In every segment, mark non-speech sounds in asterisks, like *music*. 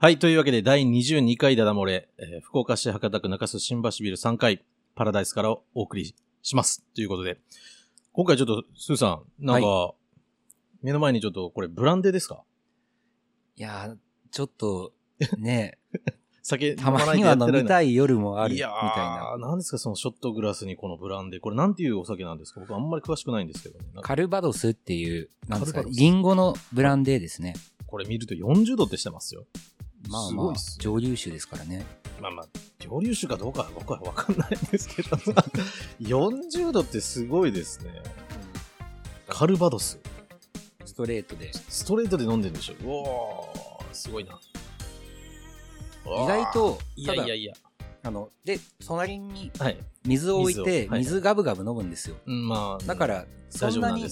はい。というわけで、第22回ダダ漏れ、えー福岡市博多区中洲新橋ビル3階、パラダイスからお送りします。ということで、今回ちょっと、スーさん、なんか、目の前にちょっと、これ、ブランデーですか？いやー、ちょっと、ね、酒たまには飲みいたい夜もあるみたいいやー、な。なんですか、そのショットグラスにこのブランデー。これなんていうお酒なんですか？僕あんまり詳しくないんですけどね。なんかカルバドスっていう、なんですか、カルバドスリンゴのブランデーですね。これ見ると40度ってしてますよ。まあまあすごいっす、ね蒸留酒ですからね。まあまあ、蒸留酒かどうかは僕はわかんないんですけど、*laughs* 40度ってすごいですね。カルバドス。ストレートで。ストレートで飲んでるんでしょうわー、すごいな。意外、と、いただやいやいや。あの、で、隣にはい。水を置いて、水ガブガブ飲むんですよ。うんまあ、だから、そんなに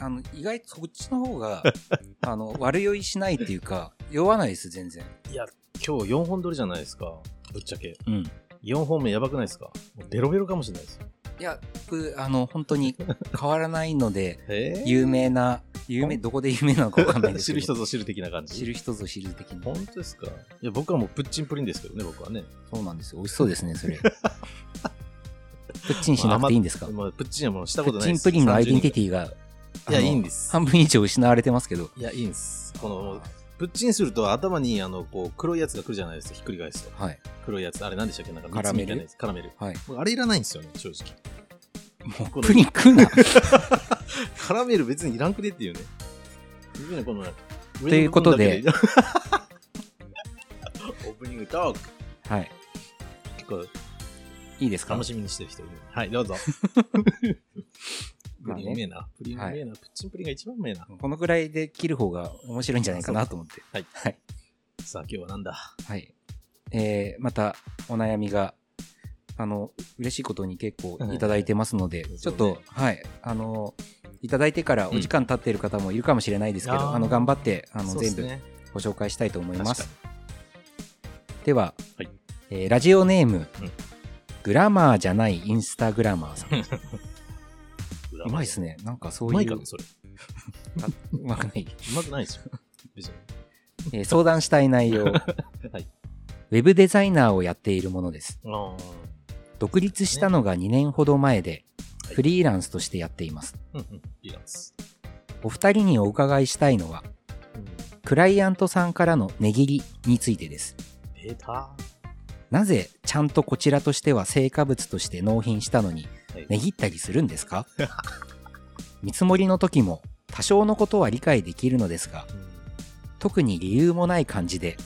あの、意外とそっちの方が、*laughs* あの、悪酔いしないっていうか、酔わないです、全然。いや、今日4本撮りじゃないですか？ぶっちゃけ。うん。4本目やばくないですか？もうベロベロかもしれないですよ。いや、僕、あの、本当に変わらないので、*laughs* え有名な、有名、どこで有名なのかわかんないです知けど。る人ぞ知る的な感じ？知る人ぞ知る的に。本当ですか？いや、僕はもうプッチンプリンですけどね、僕はね。そうなんですよ。美味しそうですね、それ。*laughs* プッチンしなくていいんですか？まあ、プッチンはもうしたことないです。プリンのアイデンティィティが、いやあのいいんです半分以上失われてますけど。いや、いいんです。この、プッチンすると頭に、あの、こう、黒いやつが来るじゃないですか、ひっくり返すと。はい。黒いやつ。あれ何でしたっけ？なんか、カラメル？蜜みたいなやつカラメル。はい。僕あれいらないんですよね、正直。もう、このプリン食うな。*laughs* *laughs* カラメル別にいらんくねっていうね。ということでオープニングトーク。はい。結構いいですか？楽しみにしてる人いる。はい、どうぞ。*laughs* プリンうめえな。プリンうめえな。プッチンプリンが一番うめえな。このぐらいで切る方が面白いんじゃないかなと思って。はい。はい。さあ、今日はなんだ？はい。えー、また、お悩みが、あの、嬉しいことに結構いただいてますので、はいちょっと、はい、あの、いただいてからお時間経っている方もいるかもしれないですけど、うんあの、頑張って、あの、全部ご紹介したいと思います。では、はいえーラジオネーム、うんグラマーじゃないインスタグラマーさん。にうまいです。ね。なんかそうういう。まいかな、それ。あ *laughs* うまくない？うまくないですよ。別に。えー相談したい内容。*laughs* はい。ウェブデザイナーをやっているものです。独立したのが2年ほど前で、はいフリーランスとしてやっています。うんうん。リランス。お二人にお伺いしたいのは、うんクライアントさんからの値切りについてです。なぜちゃんとこちらとしては成果物として納品したのにはい値切ったりするんですか？*laughs* 見積もりの時も多少のことは理解できるのですが、特に理由もない感じで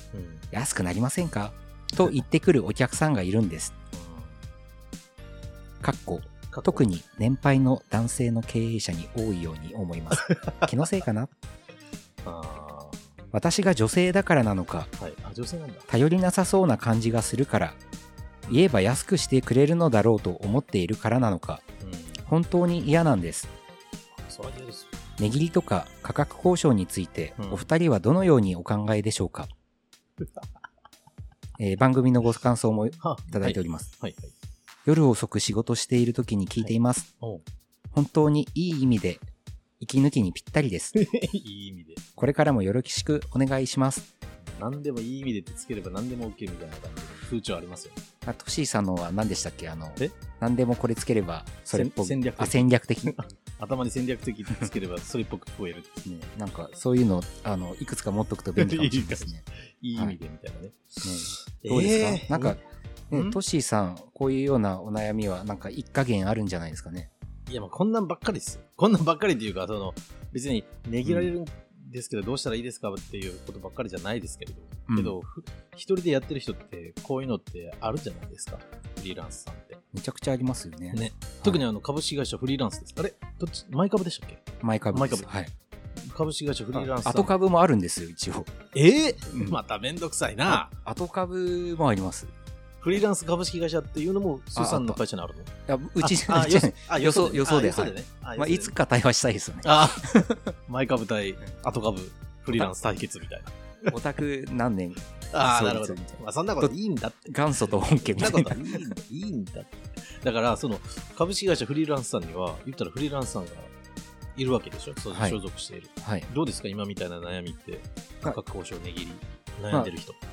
安くなりませんか？と言ってくるお客さんがいるんです。かっこ特に年配の男性の経営者に多いように思います。*laughs* 気のせいかな？あ私が女性だからなのか、ーはい。あ、女性なんだ。頼りなさそうな感じがするから、言えば安くしてくれるのだろうと思っているからなのか、うん。本当に嫌なんです。値切りとか価格交渉についてうんお二人はどのようにお考えでしょうか、*laughs* えー番組のご感想もいはいただいております。はいはい。夜遅く仕事している時に聞いています。おう本当にいい意味で息抜きにぴったりです。*laughs* いい意味で。これからもよろしくお願いします。何でもいい意味でってつければ何でも OK みたいな感じで風潮ありますよね。あトシーさんのは何でしたっけ？あのえ、何でもこれつければそれっぽく。戦略的あ、戦略的。ね、*laughs* 頭に戦略的ってつければ *laughs* それっぽく聞こえる。なんかそういうの、あの、いくつか持っとくと便利かもしれないですね。いい意味でみたいなね。ねどうですか、えーなんか、うんね、トシーさん、こういうようなお悩みは、なんか一加減あるんじゃないですかね。いや、まあこんなんばっかりですよ。*laughs* こんなんばっかりっていうか、その、別に、値切られるんですけど、どうしたらいいですかっていうことばっかりじゃないですけれど、うんけど、ふ一人でやってる人って、こういうのってあるじゃないですか？フリーランスさんって。めちゃくちゃありますよね。ね。特にあの、株式会社フリーランスです。あれ？どっち、前株でしたっけ？前株です。前はい。株式会社フリーランス。後株もあるんですよ、一応。ええうんまためんどくさいな。後株もあります。フリーランス株式会社っていうのも、スーさんの会社にあるの？いや、うち、じゃないあ予想予想であ予想でね。あまあ、いつ。か対話したいですよね。あ、*laughs* 前株対後株、フリーランス対決みたいな。オタク何年？*laughs* ああ、なるほど。まあ、そんなこといいんだって。元祖と本家みたいなこといいんだいいんだって。だから、その、株式会社フリーランスさんには、言ったらフリーランスさんがいるわけでしょ？そうはい所属している。はいどうですか？今みたいな悩みって。価格交渉値切り、悩んでる人。あ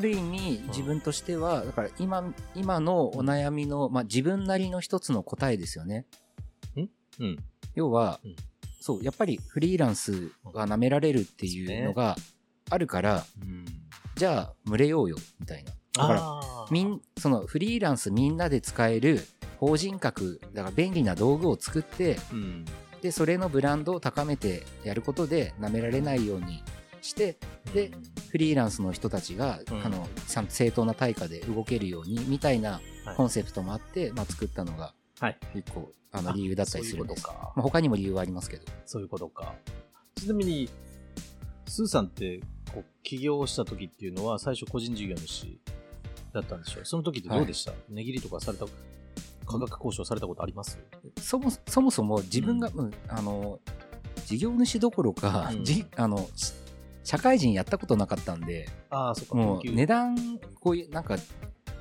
る意味自分としてはだから今今のお悩みの、まあ、自分なりの一つの答えですよね。うん？要は、うん。そうやっぱりフリーランスが舐められるっていうのがあるから、うん。じゃあ群れようよみたいな。だからみんそのフリーランスみんなで使える法人格だから便利な道具を作ってうん。でそれのブランドを高めてやることで舐められないようにしてでフリーランスの人たちが、うん。あのちゃんと正当な対価で動けるようにみたいなはい。コンセプトもあって、まあ、作ったのがはい。一個あの理由だったりするんです。そういうことか。まあ、他にも理由はありますけど。そういうことか。ちなみに、スーさんって、こう、起業した時っていうのは、最初個人事業主だったんでしょう。その時ってどうでした、値切りとかされた、価格交渉されたことあります？そもそもそも自分が、うん。あの事業主どころか、うん。じあのし社会人やったことなかったんでああ、そ。もう値段こういうなんか、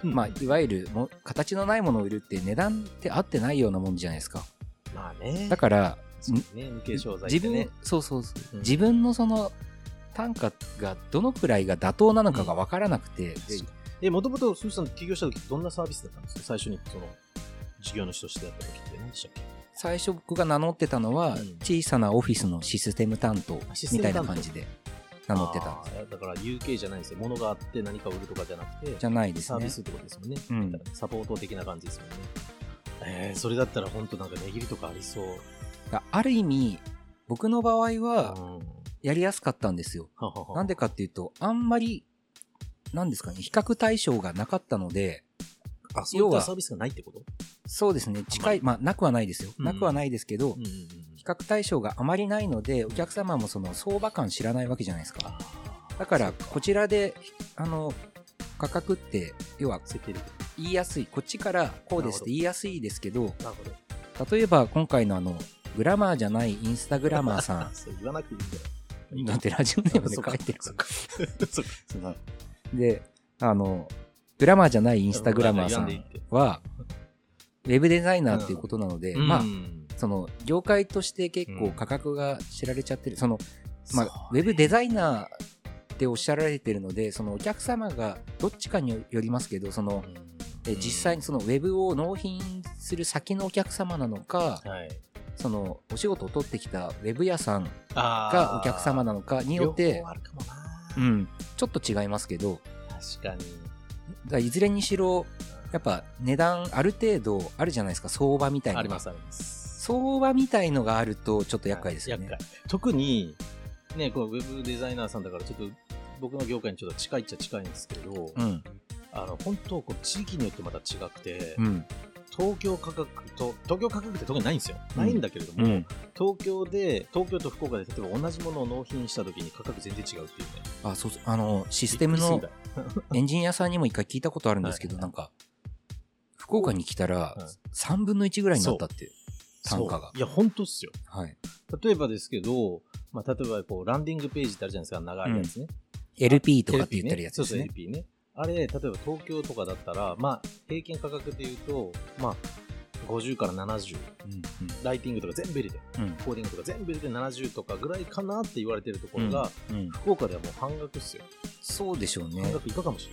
うん。まあ、いわゆるも形のないものを売るって値段って合ってないようなもんじゃないですか。まあね。だからね、無形商材っ自分。そうそうそう、うん。自分のその単価がどのくらいが妥当なのかが分からなくて、でえ、もともとスーさん起業した時どんなサービスだったんですか？最初に、その、事業主としてやった時って何でしたっけ？最初僕が名乗ってたのは、うん。小さなオフィスのシステム担当みたいな感じで名乗ってた。んですだから UK じゃないんですよ。物があって何か売るとかじゃなくて、じゃないですね。サービスってことですもんね。うん。サポート的な感じですもんね。えー、それだったら本当なんか値切りとかありそう。だある意味僕の場合うん。はやりやすかったんですよ、はははなんでかっていうとあんまりなんですかね比較対象がなかったのであ、そういったサービスがないってこと？そうですね。近いまあなくはないですよ、うん。なくはないですけど、うんうんうん。比較対象があまりないのでお客様もその相場感知らないわけじゃないですか。だからこちらであの価格って要は。言いやすい。こっちからこうですって言いやすいですけどど。例えば今回のあのグラマーじゃないインスタグラマーさ *laughs* そう言わなくていいんだよ。んだってラジオネームで書いてるか。であのグラマーじゃないインスタグラマーさんはウェブデザイナーっていうことなので、まあうんその業界として結うん構価格が知られちゃってる、そのまあ、ウェブデザイナーっておっしゃられてるのでそのお客様がどっちかによりますけどそのえ実際にそのウェブを納品する先のお客様なのかはい。そのお仕事を取ってきたウェブ屋さんあがお客様なのかによって。うん、ちょっと違いますけど。確かに。だいずれにしろやっぱ値段ある程度あるじゃないですか。相場みたいなありますあります。相場みたいのがあるとちょっと厄介ですよね。厄介。特に、ね、このウェブデザイナーさんだから、ちょっと僕の業界にちょっと近いっちゃ近いんですけど、うん。あの本当こう地域によってまた違くて、うん。東京価格と東京価格って特にないんですよ、うん。ないんだけれども、うん。東京で東京と福岡で例えば同じものを納品した時に価格全然違うっていうね。あそうあのシステムの *laughs* エンジニアさんにも一回聞いたことあるんですけど、はい。なんか福岡に来たらはい。3分の1ぐらいになったって単価が。いや本当っすよ。はい。例えばですけど、まあ、例えばこうランディングページってあるじゃないですか長いやつね、LP とかって言ってるやつですね。ね。そうそう LP ね。あれ、例えば東京とかだったら、まあ、平均価格で言うと、まあ、50から70。うんライティングとか全部入れて、うん。コーディングとか全部入れて70とかぐらいかなって言われてるところが、うんうん。福岡ではもう半額っすよ。そうでしょうね。半額以下かもし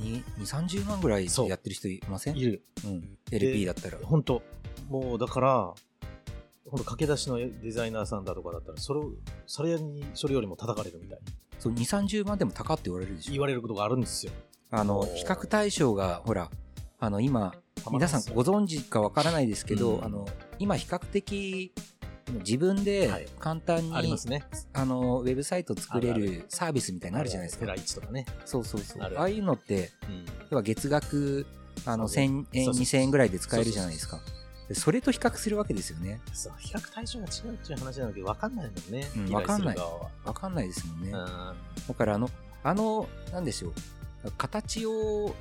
れ2 30万ぐらいそうやってる人いません？ない。いる。うん、LP だったら。本当。もうだから、ほんと駆け出しのデザイナーさんだとかだったら、それを、それに、それよりも叩かれるみたいな。そう2 3 0万でも高って言われるでしょ。言われることがあるんですよ。あの比較対象がほらあの今皆さんご存知かわからないですけど、うん。あの今比較的自分ではい。簡単に、ありますね。あのウェブサイト作れあるサービスみたいなのあるじゃないですか。テラ1とかね。そうそうそう。あるああいうのってうん。月額あのそう1000円そうそう2000円ぐらいで使えるじゃないですか。でそれと比較するわけですよね。そう比較対象が違うっていう話なんだけど、分かんないもんね。うん分かんない。側は。わかんないですもんね、うん。だからあのあのなんでしょう。形を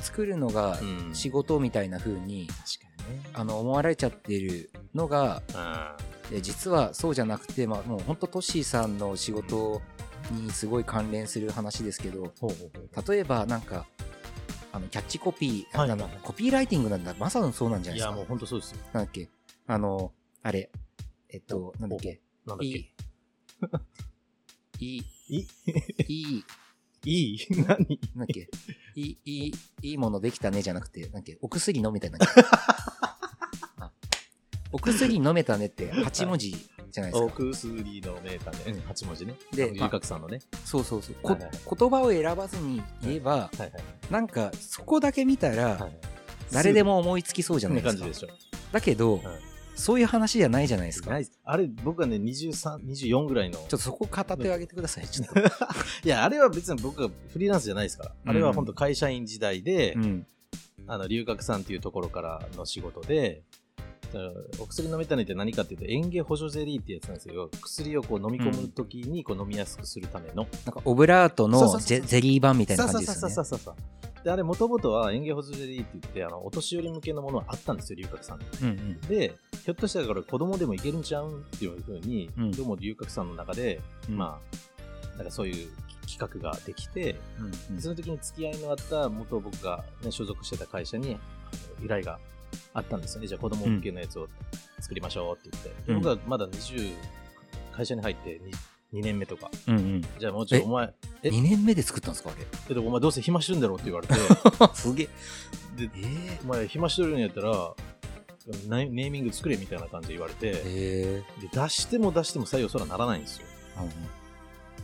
作るのがうん。仕事みたいな風に、確かにね。あの思われちゃってるのがうん。え実はそうじゃなくて、まあ、もう本当トッシーさんの仕事にすごい関連する話ですけど、例えばなんか、あの、キャッチコピー、はい。あのコピーライティングなんだ、まさにそうなんじゃないですか。いや、もう本当そうですよ。なんだっけ、あの、あれ、えっと、なんだっけ、なんだっいい。け。、い。い、い。いい、いい？何？なんだっけ、いい、いい、いいものできたねじゃなくて、なんだっけ、お薬飲めたね。*laughs* あ。お薬飲めたねって8文字じゃないですおか。薬のメーターね。うん、8文字ね。で龍角さんのね。そうそうそう。こはいはい言葉を選ばずに言えば、はいはい。なんかそこだけ見たら、はい誰でも思いつきそうじゃなですか。ない感じでしょ。だけど、はいそういう話じゃないじゃないですか。ないあれ、僕はね、23、24ぐらいの。ちょっとそこ語ってあげてください。ちょっ *laughs* いや、あれは別に僕はフリーランスじゃないですから。あれは本当会社員時代で、と。うん。あの、龍角さんっていうところからの仕事で、お薬飲めたねって何かっていうと、園芸補助ゼリーってやつなんですよ。薬をこう飲み込むときにこう飲みやすくするための。なんかオブラートのゼゼリー版みたいな感じですよねそうそう。そう。で、あれ、もともとは園芸補助ゼリーって言って、あの、お年寄り向けのものはあったんですよ、龍角さんに。うんうん。で、ひょっとしたらこれ子供でもいけるんちゃうんっていうふうに、うんどうも龍角さんの中で、うんまあ、なんかそういう企画ができて、うんその時に付き合いのあった元僕が、ね、所属してた会社に依頼があったんですよね。じゃあ子供向けのやつを作りましょうって言って。僕はまだ20、会社に入って 2, 2年目とか。うんうん。じゃあもうちょっとお前、え、2年目で作ったんですかあれ？けどお前どうせ暇してるんだろうって言われて、*laughs* すげえ。で、えお前暇してるんやったら、ネネーミング作れみたいな感じで言われて、ええで出しても出しても採用そらならないんですよ。うんうん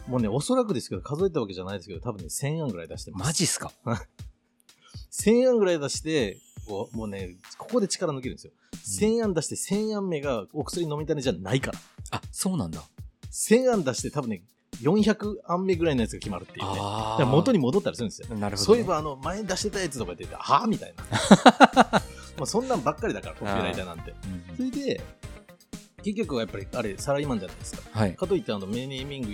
もうね、おそらくですけど、数えたわけじゃないですけど、多分ね、1000案ぐらい出してます。マジっすか？*laughs* 1000案ぐらい出して、こうもうね、ここで力抜けるんですよ。1000案出して1000案目がお薬飲みたねじゃないから。あ、そうなんだ。1000案出して多分ね、400案目ぐらいのやつが決まるっていうね。だあから元に戻ったりするんですよ。なるほど、ね。そういえば、あの、前に出してたやつとか言って、はぁみたいな。*laughs* まあそんなんばっかりだから、コピーライターなんて。うんそれで、結局はやっぱり、あれ、サラリーマンじゃないですか。はい。かといって、あの、メネーミング、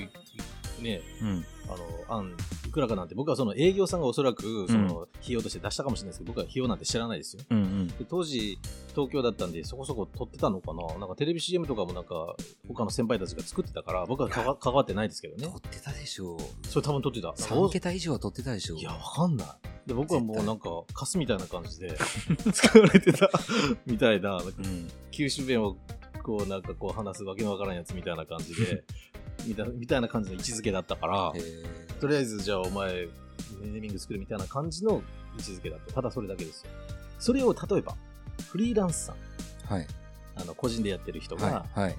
ね、うん。あの、案、いくらかなんて、僕はその営業さんがおそらく、その、費用として出したかもしれないですけど、僕は費用なんて知らないですよ。うんうん。で当時、東京だったんで、そこそこ撮ってたのかななんかテレビ CM とかもなんか、他の先輩たちが作ってたから、僕は関わってないですけどね撮。ってたでしょう。それ多分撮ってた。3桁以上は撮ってたでしょう。いや、わかんない。で、僕はもうなんか、カスみたいな感じで、使われてた、*laughs* みたいな、うん。九州弁を、こう、なんかこう話すわけのわからんやつみたいな感じで、*laughs* みたいみたいな感じの位置づけだったから、とりあえずじゃあお前、ネーミング作るみたいな感じの位置づけだった。ただそれだけですよ。それを例えば、フリーランスさん、はい。あの、個人でやってる人がはい。はい。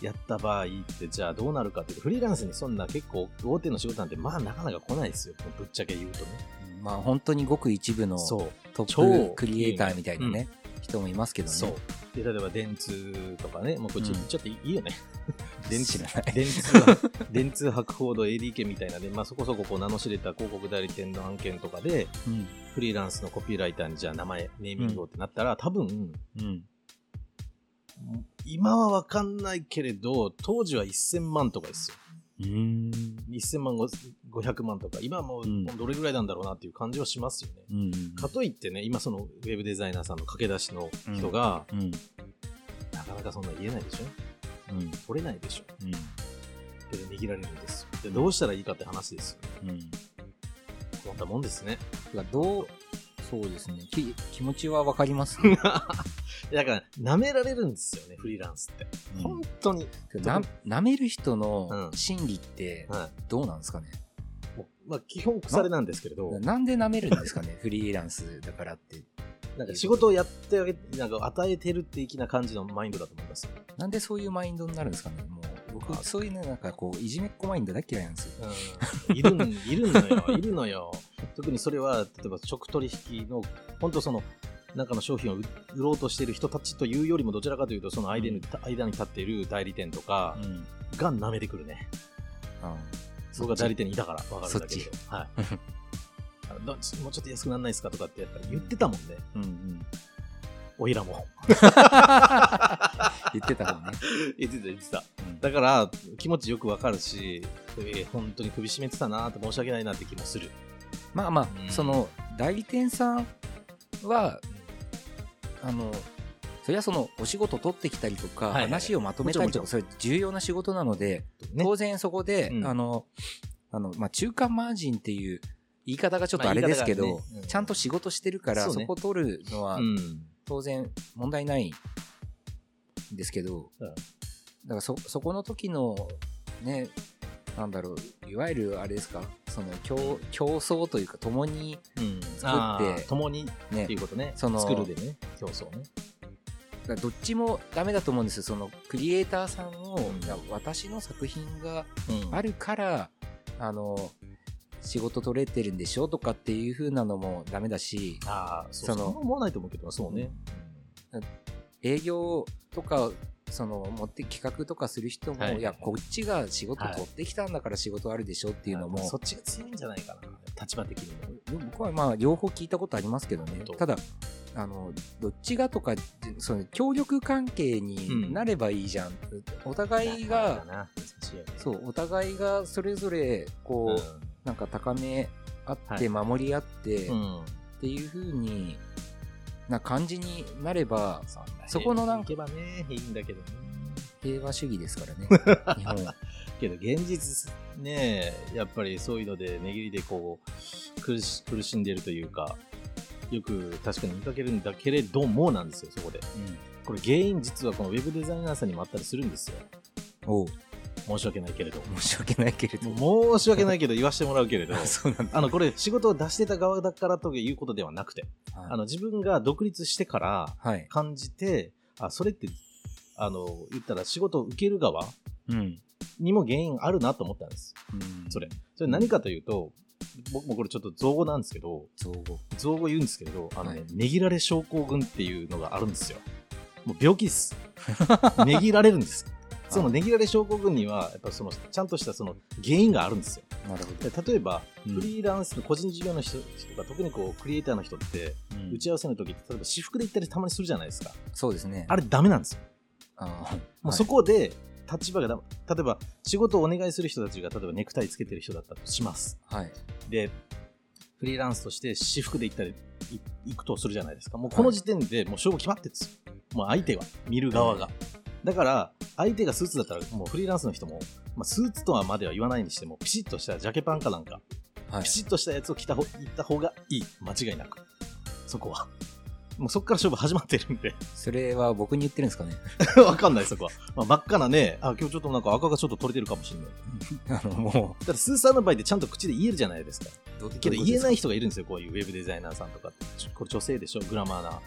やった場合って、じゃあどうなるかっていうと、フリーランスにそんな結構大手の仕事なんて、まあなかなか来ないですよ。ぶっちゃけ言うとね。まあ本当にごく一部の。トッ超プクリエイターみたいなね、人もいますけどね。で、例えば電通とかね、もうこっち、うんちょっといいよね。*laughs* 電通知らない。電通は、*laughs* 電通博報堂 ADK みたいなね、まあそこそここう名の知れた広告代理店の案件とかで、うん。フリーランスのコピーライターにじゃあ名前、ネーミングをってなったら、多分、うん。今はわかんないけれど、当時は1000万とかですよ。うーん。1000万、500万とか、今はもううんどれぐらいなんだろうなっていう感じはしますよね。うん。かといってね、今そのウェブデザイナーさんの駆け出しの人が、うん。なかなかそんな言えないでしょ？うん。取れないでしょ？うん。けど握られるんですよ。で、どうしたらいいかって話ですよ。うん。困ったもんですね。だからどう、そうですね。き気持ちはわかります。*laughs* だから、舐められるんですよね、フリーランスって。本当に。な舐める人のうん心理ってはどうなんですかね、い。もうまあ、基本腐れなんですけれど、なんで舐めるんですかね？*laughs* フリーランスだからって。なんか仕事をやってあげて、なんか与えてる的な感じのマインドだと思います。なんでそういうマインドになるんですかね？もう僕、そういうね、なんかこう、いじめっ子マインド大嫌いなんですよ。うん、いるん、いるのよ、いるのよ。特にそれは、例えば直取引の、本当その、中の商品を売売ろうとしている人たちというよりも、どちらかというと、その間に,、間に立っている代理店とかうん。が舐めてくるね。あ僕が代理店にいたから分かるんだけそど。はい。もうちょっと安くならないですかとかってやっぱり言ってたもんね。うんうん。おいらも。*laughs* 言ってたもんね。*laughs* 言ってた言ってた。うんだから、気持ちよくわかるし、えー本当に首絞めてたなって申し訳ないなって気もする。まあまあ、うんその、代理店さんは、あの、それはそのお仕事取ってきたりとか、話をまとめたりとか、もそれ重要な仕事なので、ね。当然そこで、うん。あの、あの、まあ、中間マージンっていう言い方がちょっとあれですけど、ちゃんと仕事してるから、そ,、こ取るのはうん。当然問題ないんですけど、うん。だからそ、そこの時の、ね、なんだろう、いわゆるあれですか、その競競争というか、共にうん。作あってー共にねっていうことね。その作るでね。競争ね。だからどっちもダメだと思うんですよ。そのクリエイターさんを、うんいや私の作品がうんあるから、あの、仕事取れてるんでしょとかっていう風なのもダメだし、ああ、そうそのそう思わないと思うけど、そうね。営業とか、その、持って企画とかする人も、はいい、や、こっちが仕事取ってきたんだから仕事あるでしょっていうのも、そっちが強いんじゃないかな。立場的にも。僕はまあ両方聞いたことありますけどねただあのどっちがとかその協力関係になればいいじゃん、お互いが。そうお互いがそれぞれこう、うなんか高め合っては守り合って、ん。うん。っていう風にな感じになればそんなそこのなんかね、いいんだけどね。平和主義ですからね *laughs* 日本は。けど現実ねやっぱりそういうので値切りでこう苦し苦しんでるというかよく確かに見かけるんだけれどもなんですよそこで。これ原因実はこのウェブデザイナーさんにもあったりするんですよ申し訳ないけれど申し訳ないけれど申し訳ないけど言わせてもらうけれどあ *laughs* そうなんだ。あのこれ仕事を出してた側だからということではなくてはい。あの自分が独立してからはい、感じてあそれってあの言ったら仕事を受ける側うん。にも原因あるなと思ったんです。うん。それ。それ何かというと、僕もこれちょっと造語なんですけど、造語。造語言うんですけど、あのね、はい。ねぎられ症候群っていうのがあるんですよ。もう病気です。*laughs* ねぎられるんです。そのねぎられ症候群には、やっぱその、ちゃんとしたその原因があるんですよ。なるほど、で例えば、うんフリーランスの個人事業の人とか、特にこう、クリエイターの人って、うん打ち合わせの時って、例えば私服で行ったりたまにするじゃないですか。そうですねあれダメなんですよ。あーもうそこで、立場がだ、例えば、仕事をお願いする人たちが、例えばネクタイつけてる人だったとします。はい、はいで、フリーランスとして私服で行ったり、い行くとするじゃないですか。もうこの時点でもう勝負決まってるんですよ。もう相手は、見る側が。だから、相手がスーツだったら、もうフリーランスの人も、まあ、スーツとはまでは言わないにしても、ピシッとしたジャケパンかなんか、はいピシッとしたやつを着た方、行った方がいい。間違いなく。そこは。もうそこから勝負始まってるんで。それは僕に言ってるんですかね *laughs* わかんない、そこは。まあ、真っ赤なね、あ、今日ちょっとなんか赤がちょっと取れてるかもしれない。*laughs* あのもだってスーさんの場合でちゃんと口で言えるじゃないですか。うけど言えない人がいるんですよ、こういうウェブデザイナーさんとかこれ女性でしょ、グラマーな。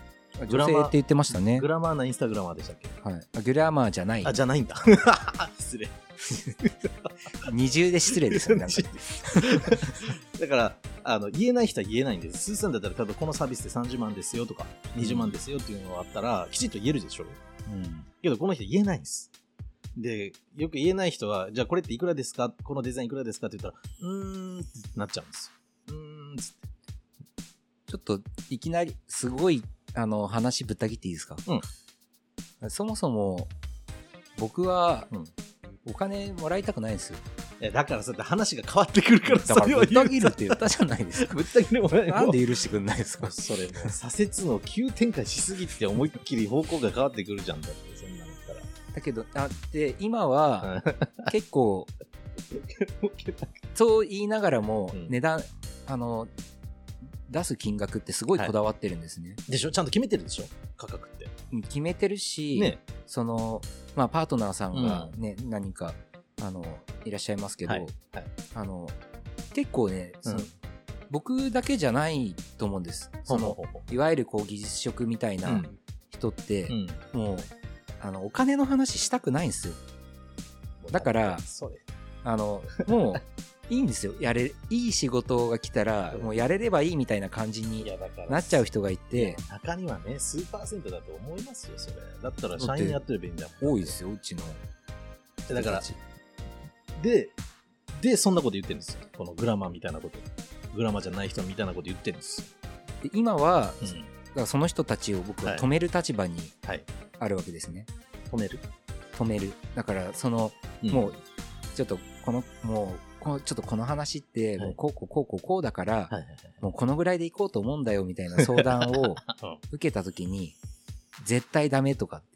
グラマー女性って言ってましたねグラマーなインスタグラマーでしたっけ？はい、あグラマーじゃないあ、じゃないんだ。*laughs* 失礼。*laughs* 二重で失礼ですよねなんか *laughs* だから、あの、言えない人は言えないんです。スーさんだったら、多分このサービスで30万ですよとか、20万ですよっていうのがあったら、きちっと言えるでしょ？うんけど、この人言えないんです。で、よく言えない人は、じゃあこれっていくらですか？このデザインいくらですかって言ったら、うーんってなっちゃうんですよ。うーんっつって。ちょっといきなりすごいあの話ぶった切っていいですか、そもそも僕はうん。お金もらいたくないんですよ。いやだからそうやって話が変わってくるから、だからぶった切るっうて言ったじゃないですか。ぶった切るもないなんで許してくんないですか？それ左折の急展開しすぎて思いっきり方向が変わってくるじゃんだってそんなのったら。だけどあで今はうん。結構 *laughs* そう言いながらもうん。値段、あの出す金額ってすごいこだわってるんですね、でしょ？ちゃんと決めてるでしょ？価格って。決めてるし、ね。そのまあパートナーさんがね、何人かあのいらっしゃいますけど、はい。はい。あの結構ね、そのうん。僕だけじゃないと思うんです。そのいわゆるこう技術職みたいうなうん。人って、うん。もうあのお金の話したくないんですよ。だからあのもう *laughs* いいんですよ。やれいい仕事が来たらうん。もうやれればいいみたいな感じいになっちゃう人がいて。中にはね数パーセントだと思いますよそれ。だったら社員やってればいいんだもん。多いですようちの。だからででそんなこと言ってるんですよ。このグラマーみたいなこと。グラマーじゃない人みたいなこと言ってるんですよ、で今は、うん。だからその人たちを僕ははい。止める立場にはい。あるわけですね、止める、止める。だからそのうん。もうちょっとこのもうこのちょっとこの話ってはい。もうこうこうこうこうこうだから、もうこのぐらいでいこうと思うんだよみたいな相談を *laughs* うん。受けた時に絶対ダメとかって。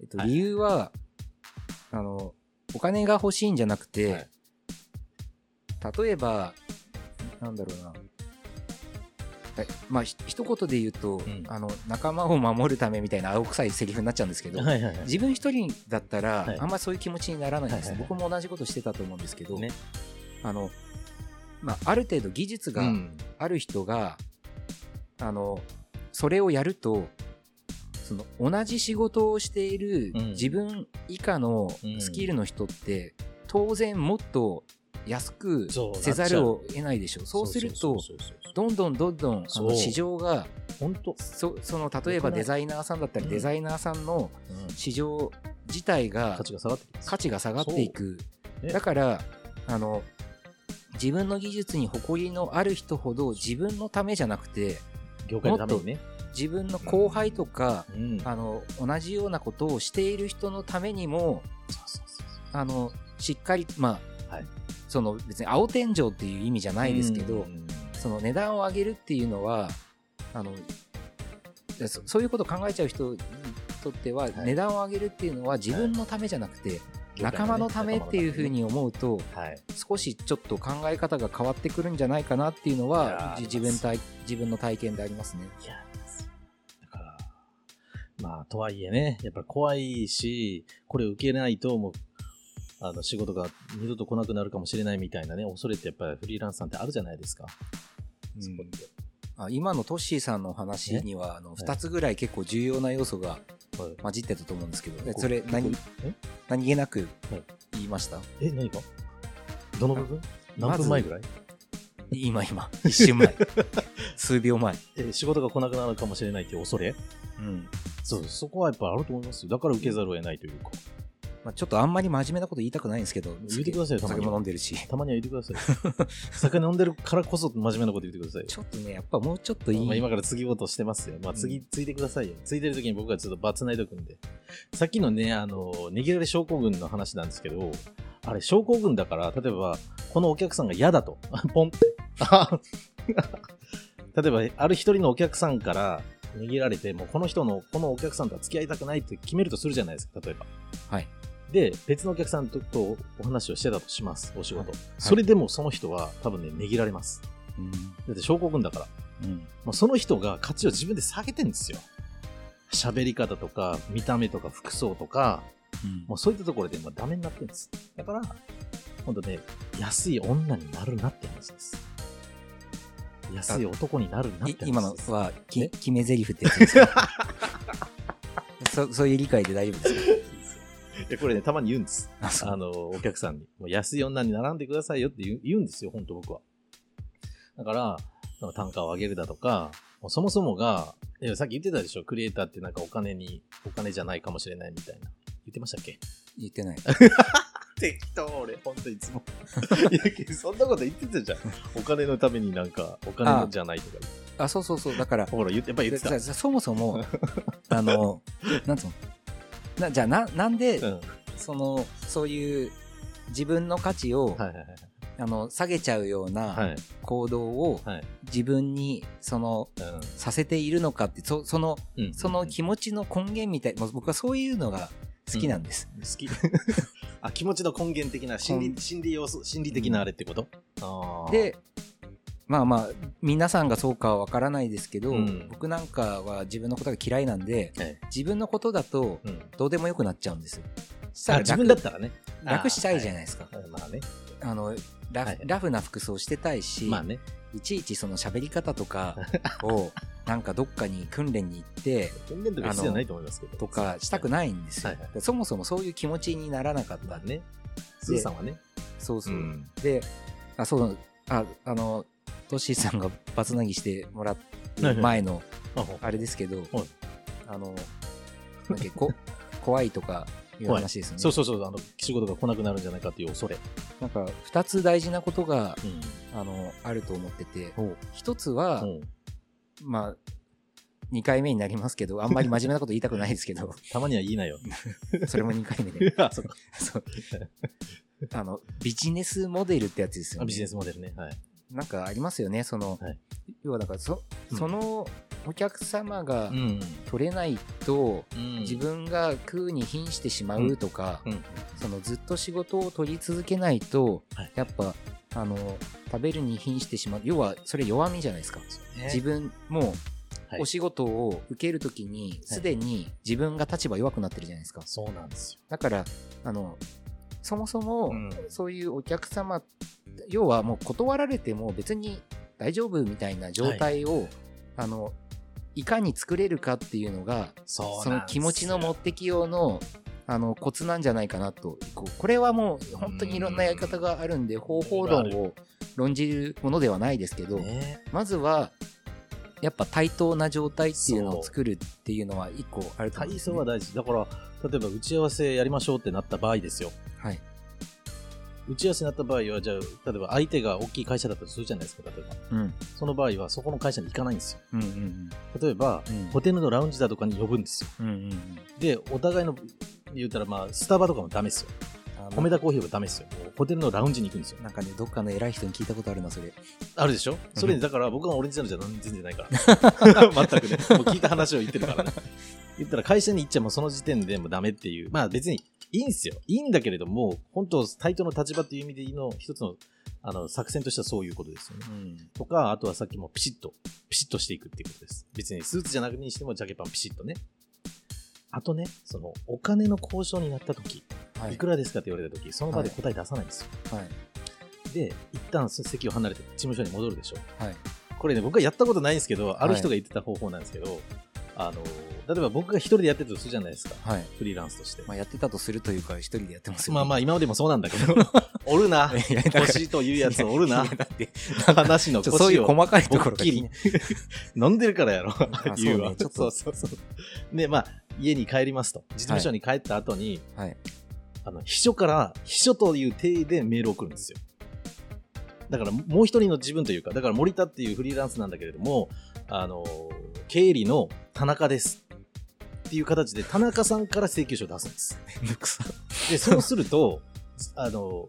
えっと、はい理由は、あの、お金が欲しいんじゃなくて、はい。例えば、なんだろうな。えまあ、ひ一言で言うと、ん。あの、仲間を守るためみたいな青臭いセリフになっちゃうんですけど、はいはいはい。自分一人だったら、はい。あんまそういう気持ちにならないんです、はいはいはい。僕も同じことしてたと思うんですけど、ね。あの、まあ、ある程度技術がうん。ある人が、あの、それをやると、その同じ仕事をしているうん。自分以下のうん。スキルの人って、当然もっと安くせざるを得ないでしょ。う。そうすると、どんどんどんどんあの市場が本当、そその例えばデザイナーさんだったりうん。デザイナーさんのうん。市場自体が価値が下がっていく。だからあの自分の技術に誇りのある人ほど自分のためじゃなくて業界のためにね。自分の後輩とか、うん。あの同じようなことをしている人のためにもあのしっかりまあ、はいその別に青天井っていう意味じゃないですけど、うんその値段を上げるっていうのはあのでそそういうことを考えちゃう人にとっては、い値段を上げるっていうのは自分のためじゃなくて、仲間のためっていうふうに思うとはい。少しちょっと考え方が変わってくるんじゃないかなっていうのいは自分体自分の体験でありますね。まあ、とはいえね、やっぱり怖いし、これ受けないと、もう、あの、仕事が二度と来なくなるかもしれないみたいなね、恐れってやっぱりフリーランスさんってあるじゃないですか。そこって。あ今のトッシーさんの話にはあのい。2つぐらい結構重要な要素がはい。混じってたと思うんですけど、でこそれ何何気なくはい。言いました？え、何か？どの部分？何分前ぐらい？今今。*laughs* 一瞬前。数秒前、え、仕事が来なくなるかもしれないっていう恐れ？うん。そう、そこはやっぱあると思いますよ。だから受けざるを得ないというか。まあ、ちょっとあんまり真面目なこと言いたくないんですけど言ってくださいよお酒も飲んでるしたまには言ってください。*laughs* 酒飲んでるからこそ真面目なこと言ってくださいよ。ちょっとねやっぱもうちょっといい、まあ、今から継ぎとしてますよ。まあ、次、うんついてくださいよ。ついてる時に僕はちょっとバツないとくんで。さっきのね、あの、ねぎられ症候群の話なんですけど、あれ、症候群だから、例えば、このお客さんが嫌だと。*laughs* ポンって。あ *laughs* 例えば、ある一人のお客さんから、ねぎられて、もうこの人の、このお客さんとは付き合いたくないって決めるとするじゃないですか、例えば。はいで、別のお客さんととお話をしてたとします、お仕事。はいそれでもその人は多分ね、ねぎられます。うんだって症候群だから。うんまあ、その人が価値を自分で下げてんですよ。喋り方とか、見た目とか、服装とか、うんもうそういったところでもうダメになってるんです。だから、本当ね、安い女になるなって話です。安い男になるなっいて話です。今のは決め台詞ってやつですか？*laughs* そそういう理解で大丈夫ですか？いやこれね、たまに言うんです。あの、お客さんに。もう安い女に並んでくださいよって言うんですよ、本当僕は。だから、単価を上げるだとか、そもそもが、さっき言ってたでしょ、クリエイターってなんかお金に、お金じゃないかもしれないみたいな。言ってましたっけ？言ってない *laughs* 適当、俺、ほんといつも。いや、そんなこと言ってたじゃん。お金のためになんか、お金のじゃないとか。あそうそうそうだからほら、言って、やっぱり言ってた。そもそもあの *laughs* なんつうの？なじゃあななんで、うん。そのそういう自分の価値を、はいはいはい。あの下げちゃうようはない行動をはい。自分にそのさせているのかってそそのうん。うんその気持ちの根源みたい僕はそういうのが好きなんです、好き。*laughs* あ、気持ちの根源的な、心理、心理要素、心理的なあれってこと、でまあまあ皆さんがそうかは分からないですけど、うん僕なんかは自分のことが嫌いなんではい自分のことだとうん。どうでもよくなっちゃうんですよそしたらあ自分だったらね。楽したいじゃないですかはいまあね。あのラフ,、はいラフな服装してたいし、まあね。いちいちその喋り方とか *laughs* をなんかどっかに訓練に行って訓練とか必要ないと思いますけど。とかしたくないんですよ、はいはいでそもそもそういう気持ちにならなかったまあね。スーさんはね。そうそう、ん。であそうああのトッシーさんがバツナギしてもらっはいはい前のああれですけど、はいあのなん *laughs* 怖いとかいう話ですよねそうそうそう、あの、仕事が来なくなるんじゃないかっていう恐れ。なんか2つ大事なことがうん。あのあると思っててほう。1つは、まあ2回目になりますけどあんまり真面目なこと言いたくないですけど *laughs* たまには言いなよ。*laughs* それも2回目であ、そうか。そうあのビジネスモデルってやつですよねビジネスモデルね。はい。なんかありますよね。その、はい。要はだからそうん。そのお客様がうん。取れないと、うん。自分が食うに瀕してしまうとか、うん。そのずっと仕事を取り続けないと、はい。やっぱあの食べるに瀕してしまう。要はそれ弱みじゃないですか、自分もはい。お仕事を受けるときにすでに自分が立場弱くなってるじゃないですか。そうなんですよ。だからあのそもそもうん。そういうお客様、要はもう断られても別に大丈夫みたいな状態を、あのいかに作れるかっていうのがその気持ちの持ってきようのあのコツなんじゃないかなと。これはもう本当にいろんなやり方があるんで方法論を論じるものではないですけど、ね。まずはやっぱ対等な状態っていうのを作るっていうのは一個あると思うん体です、ね、操は大事。だから、例えば打ち合わせやりましょうってなった場合ですよ。はい打ち合わせになった場合は、じゃあ、例えば相手が大きい会社だったとするじゃないですか、例えば。うんその場合は、そこの会社に行かないんですよ。うんうん例えば、うんホテルのラウンジだとかに呼ぶんですよ。うんうんうんで、お互いの、言うたら、まあ、スタバとかもダメですよ。あ米田コーヒーはダメですよ。ホテルのラウンジに行くんですよ。なんかねどっかの偉い人に聞いたことあるなそれあるでしょ？それで、だから僕はオレンジジャムじゃ全然ないから。*laughs* 全くね。もう聞いた話を言ってるからね。言ったら会社に行っちゃもうその時点でもうダメっていう。まあ別にいいんですよ。いいんだけれども、本当対等の立場っていう意味でいいの、一つの、あの、作戦としてはそういうことですよね。うんとか、あとはさっきもピシッと、ピシッとしていくっていうことです。別にスーツじゃなくにしてもジャケパンピシッとね。あとね、その、お金の交渉になった時、はいいくらですかって言われた時、その場で答え出さないんですよ。はいで、一旦席を離れて事務所に戻るでしょ。はいこれね、僕はやったことないんですけど、ある人が言ってた方法なんですけど、あの、例えば僕が一人でやってるとするじゃないですか。はいフリーランスとして。まあやってたとするというか一人でやってますよ、まあまあ、今までもそうなんだけど、*laughs* おるな。腰というやつおるないや。だって話のちょそういう腰を細かいところが飲んでるからやろ *laughs* あ。言うわ。そうねちょっとそうそうそう。で、まあ、家に帰りますと。事務所に帰った後に、はいあの、秘書から、秘書という体でメールを送るんですよ。だから、もう一人の自分というか、だから森田っていうフリーランスなんだけれども、あの、経理の田中です。っていう形で、田中さんから請求書を出すんです。めんどくさで、そうすると、あの、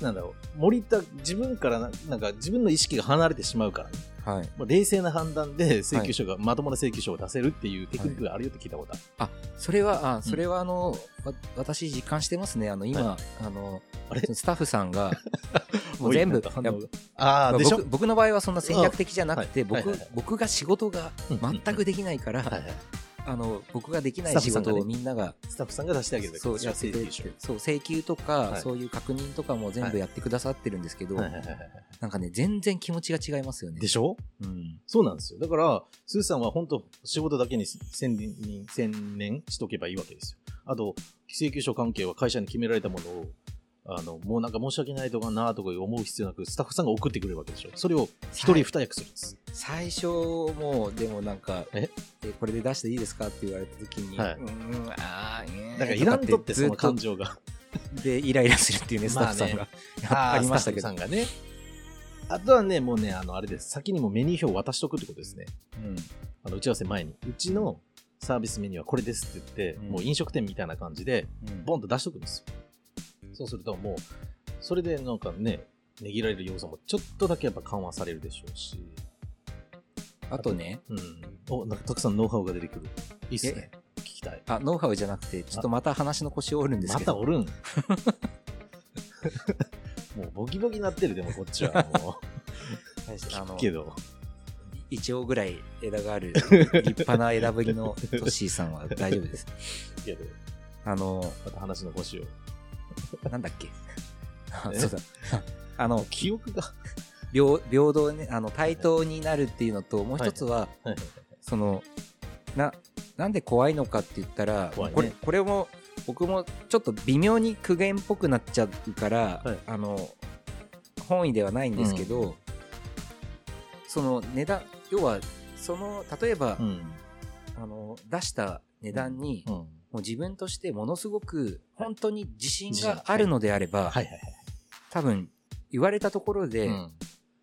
なんだろう、森田、自分からな、なんか自分の意識が離れてしまうからね。はい。もう冷静な判断で請求書が、まともな請求書を出せるっていうテクニックがあるよって聞いたことある。あそれはあそれはあの、わ私実感してますね。あの今、はあのあれ？スタッフさんが *laughs* もう全部あ僕僕の場合はそんな戦略的じゃなくて、僕うん。はいはいはい僕が仕事が全くできないから、はいはい。あの僕ができない仕事をみんながスタッフさんが出してあげるそうやっそう請求とか、はいそういう確認とかも全部やってくださってるんですけど、書。はい。なんかね全然気持ちが違いますよねでしょ？うんそうなんですよ。だから、スーさんは本当仕事だけに専念専念しとけばいいわけですよ。あと、請求書関係は会社に決められたものを、あの、もうなんか申し訳ないとかなとか思う必要なく、スタッフさんが送ってくれるわけでしょ。それを一人二役するんです。最初もでもなんかえ？えこれで出していいですかって言われた時に、はいうんあーえーだからいらんとってその感情が。でイライラするっていうね *laughs* スタッフさんが、ありましたけどスタッフさんがね。あとはね、もうね、あの、あれです。先にもメニュー表を渡しとくってことですね。うんあの打ち合わせ前に。うちのサービスメニューはこれですって言って、うんもう飲食店みたいな感じで、うんボンと出しとくんですよ。そうするともう、それでなんかね、ねぎられる要素もちょっとだけやっぱ緩和されるでしょうし。あとねうん。お、なんかたくさんノウハウが出てくる。いいっすね。聞きたい。あノウハウじゃなくてちょっとまた話の腰を折るんですけどまたおるん？*laughs* もうボキボキなってるでもこっちはも *laughs* あのう。けど。イチョウぐらい枝がある *laughs* 立派な枝ぶりのトッシーさんは大丈夫ですけど、あのまた話の腰を。なんだっけ？あえ？そうだあの記憶が。平平等ねあの対等になるっていうのともう一つは、はいそのななんで怖いのかって言ったら、ね。これこれも僕もちょっと微妙に苦言っぽくなっちゃうから、はい。あの本意ではないんですけど、その値段要はその例えば、うん。あの出した値段に、うん。もう自分としてものすごく本当に自信自信があるのであれば、はいはいはい。多分言われたところで、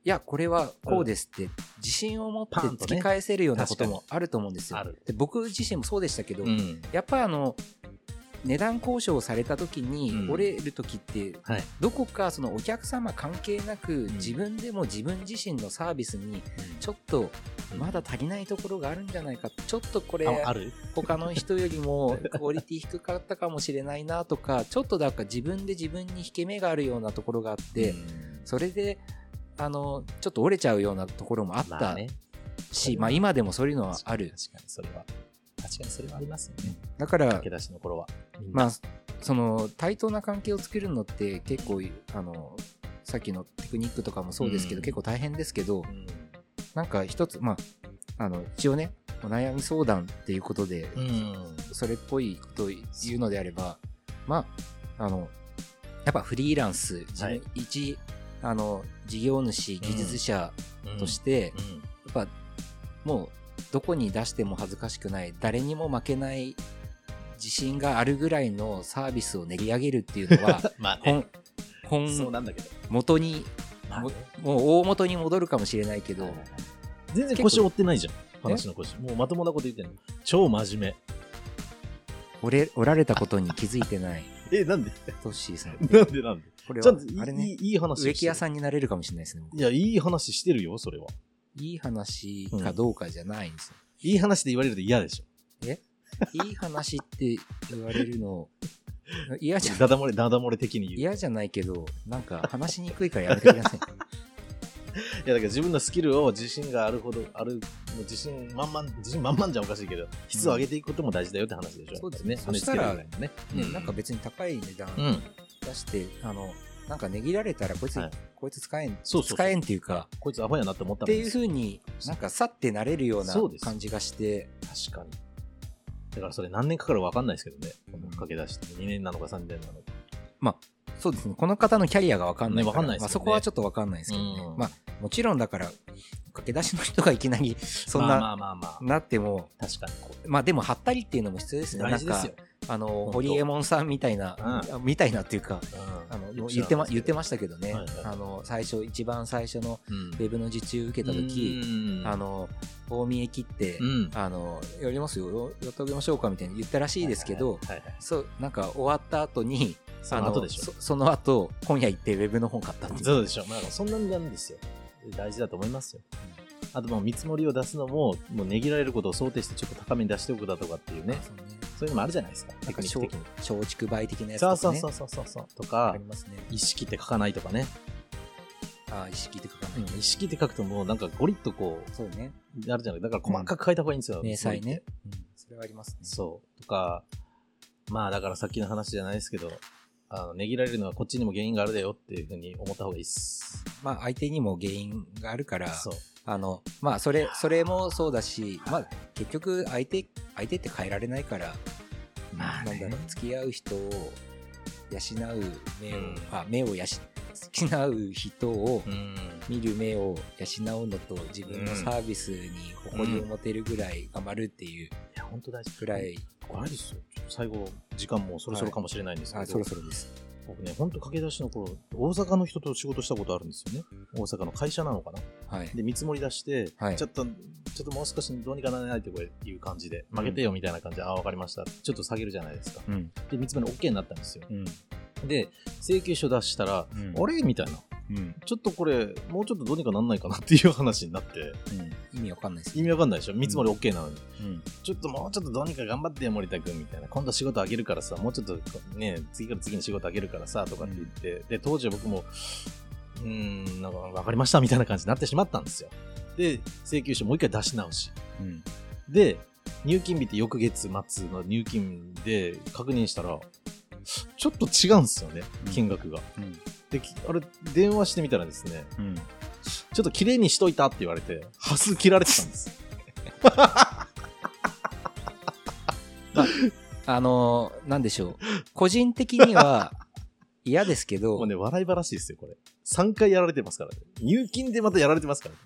いうんやこれはこうですって自信を持って突き返せるようなこと確もあると思うんですよ。で僕自身もそうでしたけど、うん。やっぱりあの値段交渉された時にうん。折れる時ってはい。どこかそのお客様関係なくん。自分でも自分自身のサービスにちょっとまだ足りないところがあるんじゃないかちょっとこれ他の人よりも *laughs* クオリティ低かったかもしれないなとかちょっとだから自分で自分に引け目があるようなところがあってうん。それであのちょっと折れちゃうようなところもあったまあね。し、まあ、今でもそういうのはある確かにそれは。確かにそれはありますよね。だから駆け出しの頃は。まあその対等な関係を作るのって結構あのさっきのテクニックとかもそうですけど、うん結構大変ですけどうんなんか一つまああの一応ねお悩み相談っていうことで、うん。それっぽいことを言うのであればまああのやっぱフリーランスはい一あの事業主技術者として、うん、やっぱもうどこに出しても恥ずかしくない誰にも負けない自信があるぐらいのサービスを練り上げるっていうのは *laughs* まあね。本本そうなんだけど。元にもまあねもう大元に戻るかもしれないけど、全然腰折ってないじゃん。話の腰。もうまともなこと言ってんの。超真面折れ折られたことに気づいてない目。え、なんで？トッシーさん。*laughs* なんでなんで？これちゃんといいはあれね。いいいい話植木屋ん。さんになれるかもしれないですね僕。いや、いい話してるよ、それは。いい話かどうかじゃないんですよ、いい話で言われると嫌でしょ。いい話って言われるの嫌じゃダダ漏れ、ダダ漏れ的に言う。嫌じゃないけどなんか話しにくいからやめてくださいだから自分のスキルを自信があるほど、ある、自信満々、自信満々じゃおかしいけど、質を上げていくことも大事だよって話でしょ。そうですねそしたら跳ねつけるぐらいのね。ね、なんか別に高い値段うん。出して、あの、なんか値切られたらこいつ、はいこいつ使えん、そうそう使えんっていうか、こいつアホやなって思ったっていうらいいんですよ風になんか去ってなれるような感じがして、確かに。だからそれ何年かかるか分かんないですけどね。この駆け出して2年なのか3年なのか。そうですね、この方のキャリアがわかんないから、ねわかんないですよね。まあ、そこはちょっとわかんないですけどね。うん。まあ、もちろんだから、駆け出しの人がいきなり、そんな、まあまあまあ。まあ。なっても、確かに。まあでも、はったりっていうのも必要ですね。大事ですよ。あの、当。ホリエモンさんみたいな、みたいなっていうか、あのよく知言ってま言ってましたけどね、はいはい。あの最初一番最初のうん。ウェブの受注受けた時、うん。あの大見え切って、うん。あのやりますよやってあげましょうかみたいに言ったらしいですけど、はいはいはい。そうなんか終わった後にその後でしょ。そその後本屋行ってウェブの本買ったっていうそうでしょ。まあ、そんなんなんですよ。大事だと思いますよ。あともう見積もりを出すのも、もう値切られることを想定してちょっと高めに出しておくだとかっていうねあ。そういうのもあるじゃないですか。テクニック的に。松竹梅的なやつそうとかねそうそうそうそうそう。とかあり、ますね意識って書かないとかね。あ意識的かな、意識って書くともうなんかゴリッとこそうねう、あるじゃないだから細かく書いた方がいいんですよ。明細ねうん、それはありますねそう。とか、まあだからさっきの話じゃないですけど、あの、値切られるのはこっちにも原因があるだよっていうふうに思った方がいいっす。まあ相手にも原因があるから。あのまあそれそれもそうだし、まあ、結局相手相手って変えられないから、まあねなんだろう付き合う人を養う目を、うんあ目を養養う人をうん。見る目を養うのと自分のサービスに誇りを持てるぐらい頑張るっていういや、本当大事。ぐらい、あれですよ。最後、時間もそろそろかもしれないんですけど、あそろそろです僕ね、本当駆け出しの頃、大阪の人と仕事したことあるんですよね。大阪の会社なのかな。はいで、見積もり出して、はいちょっと、ちょっともう少しどうにかならないっていう感じで、負けてよみたいな感じで、ああ、わかりました。ちょっと下げるじゃないですか。うんで、見積もり OK になったんですよ。うんで、請求書出したら、うんあれ？みたいな。うんちょっとこれ、もうちょっとどうにかなんないかなっていう話になって、うん意味わかんないです意味わかんないでしょ？見積もり OK なのに。うんちょっともうちょっとどうにか頑張ってよ、森田君みたいな。今度仕事あげるからさ、もうちょっとね、次から次に仕事あげるからさ、とかって言って、で、当時は僕も、うーん、なんかわかりましたみたいな感じになってしまったんですよ。で、請求書もう一回出し直し。うんで、入金日って翌月末の入金で確認したら、ちょっと違うんですよねうん、金額が。うんで、きあれ、電話してみたらですね、うんちょっと綺麗にしといたって言われて、端数切られてたんです。*laughs* あのーなんでしょう個人的には嫌ですけどもうね、笑い話ですよ、これ。3回やられてますからね。入金でまたやられてますからね。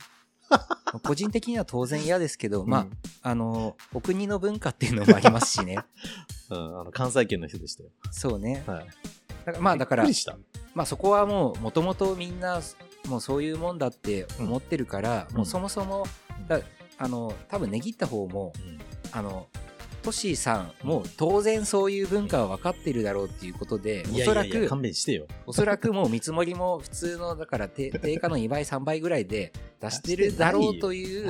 *laughs* 個人的には当然嫌ですけど、まうんあ、あの、お国の文化っていうのもありますしね。*laughs* うん、あの関西圏の人でしたよ。そうね。はい。だからまあ、だから。まあそこはもう、もともとみんな、もうそういうもんだって思ってるから、うん。もうそもそも、だあの、多分値切った方も、うん。あの、トシーさんも当然そういう文化は分かってるだろうっていうことで、おそらく、勘弁してよ。おそらくもう見積もりも普通の、だから定定価の2倍、3倍ぐらいで出してるだろうという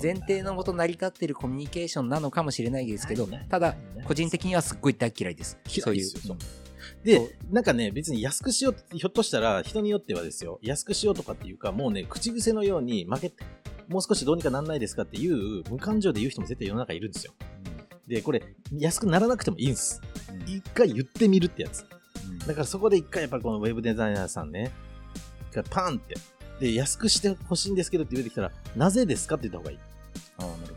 前提のもと成り立ってるコミュニケーションなのかもしれないですけどただ個人的にはすっごい大嫌いです。そういうでなんかね、別に安くしようって、ひょっとしたら人によってはですよ、安くしようとかっていうか、もうね、口癖のように負けて、もう少しどうにかなんないですかっていう、無感情で言う人も絶対世の中いるんですよ。で、これ、安くならなくてもいいんです。うん一回言ってみるってやつ。うんだからそこで一回やっぱこのウェブデザイナーさんね、パンって、で、安くしてほしいんですけどって言ってきたら、なぜですかって言った方がいい。あーなる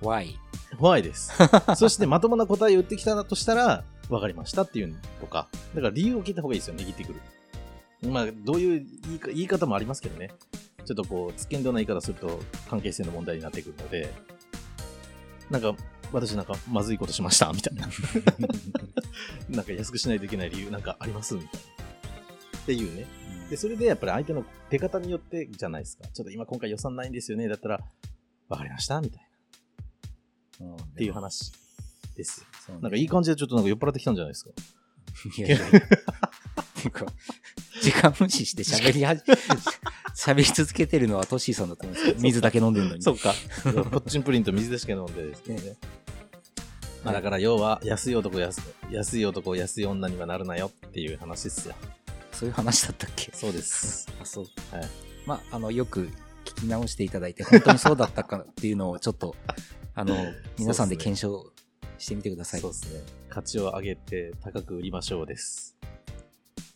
ほど Why? 怖いです。*laughs* そしてまともな答えを言ってきたとしたら、分かりましたっていうのとか、だから理由を聞いた方がいいですよ、握ってくる。まあ、どういう言いか言い方もありますけどね。ちょっとこう、つけんどな言い方すると関係性の問題になってくるので、なんか、私なんかまずいことしました、みたいな。*laughs* なんか安くしないといけない理由なんかありますみたいな。っていうね。で、それでやっぱり相手の出方によってじゃないですか。ちょっと今今回予算ないんですよね。だったら、分かりましたみたいな。うんっていう話ですよ。なんかいい感じでちょっとなんか酔っ払ってきたんじゃないですか。いやいやいや。てか、時間無視して喋りはじ、*laughs* 喋り続けてるのはトッシーさんだと思うんですけど、水だけ飲んでるのに。そっか。ポッチンプリンと水でしか飲んでですね。まあだから要は安い男安安い男安い女にはなるなよっていう話ですよ。そういう話だったっけ？そうです。あ、そう。はい。まあ、あの、よく聞き直していただいて、本当にそうだったかっていうのをちょっと、あの、皆さんで検証してみてください。そうですね。価値を上げて高く売りましょうです。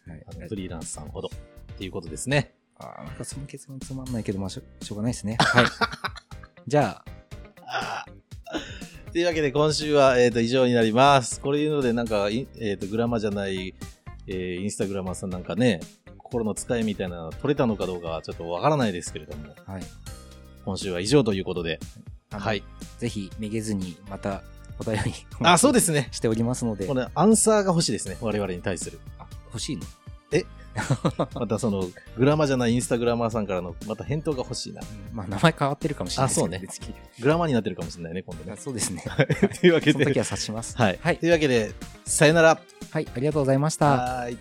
はいフリーランスさんほど。っていうことですね。あーなんかその結論つまんないけど、まあしょ、しょうがないですね。はい。*laughs* じゃあ、*laughs* というわけで今週は、えー、と以上になります。これいうのでなんか、いえー、とグラマじゃない、えーインスタグラマーさんなんかね、心の使いみたいなの取れたのかどうかはちょっとわからないですけれども、はい。今週は以上ということで、はい。ぜひ、めげずに、また、お便り。あ、そうですね。しておりますのでこ。れ、アンサーが欲しいですね。我々に対する。あ欲しいの？*laughs* またその、グラマじゃないインスタグラマーさんからの、また返答が欲しいな。まあ、名前変わってるかもしれないですけどあそうねグラマーになってるかもしれないね、今度ね。あそうですね。*laughs* というわけで、その時は察します。はい。はいというわけで、さよなら。はい、ありがとうございました。はーい。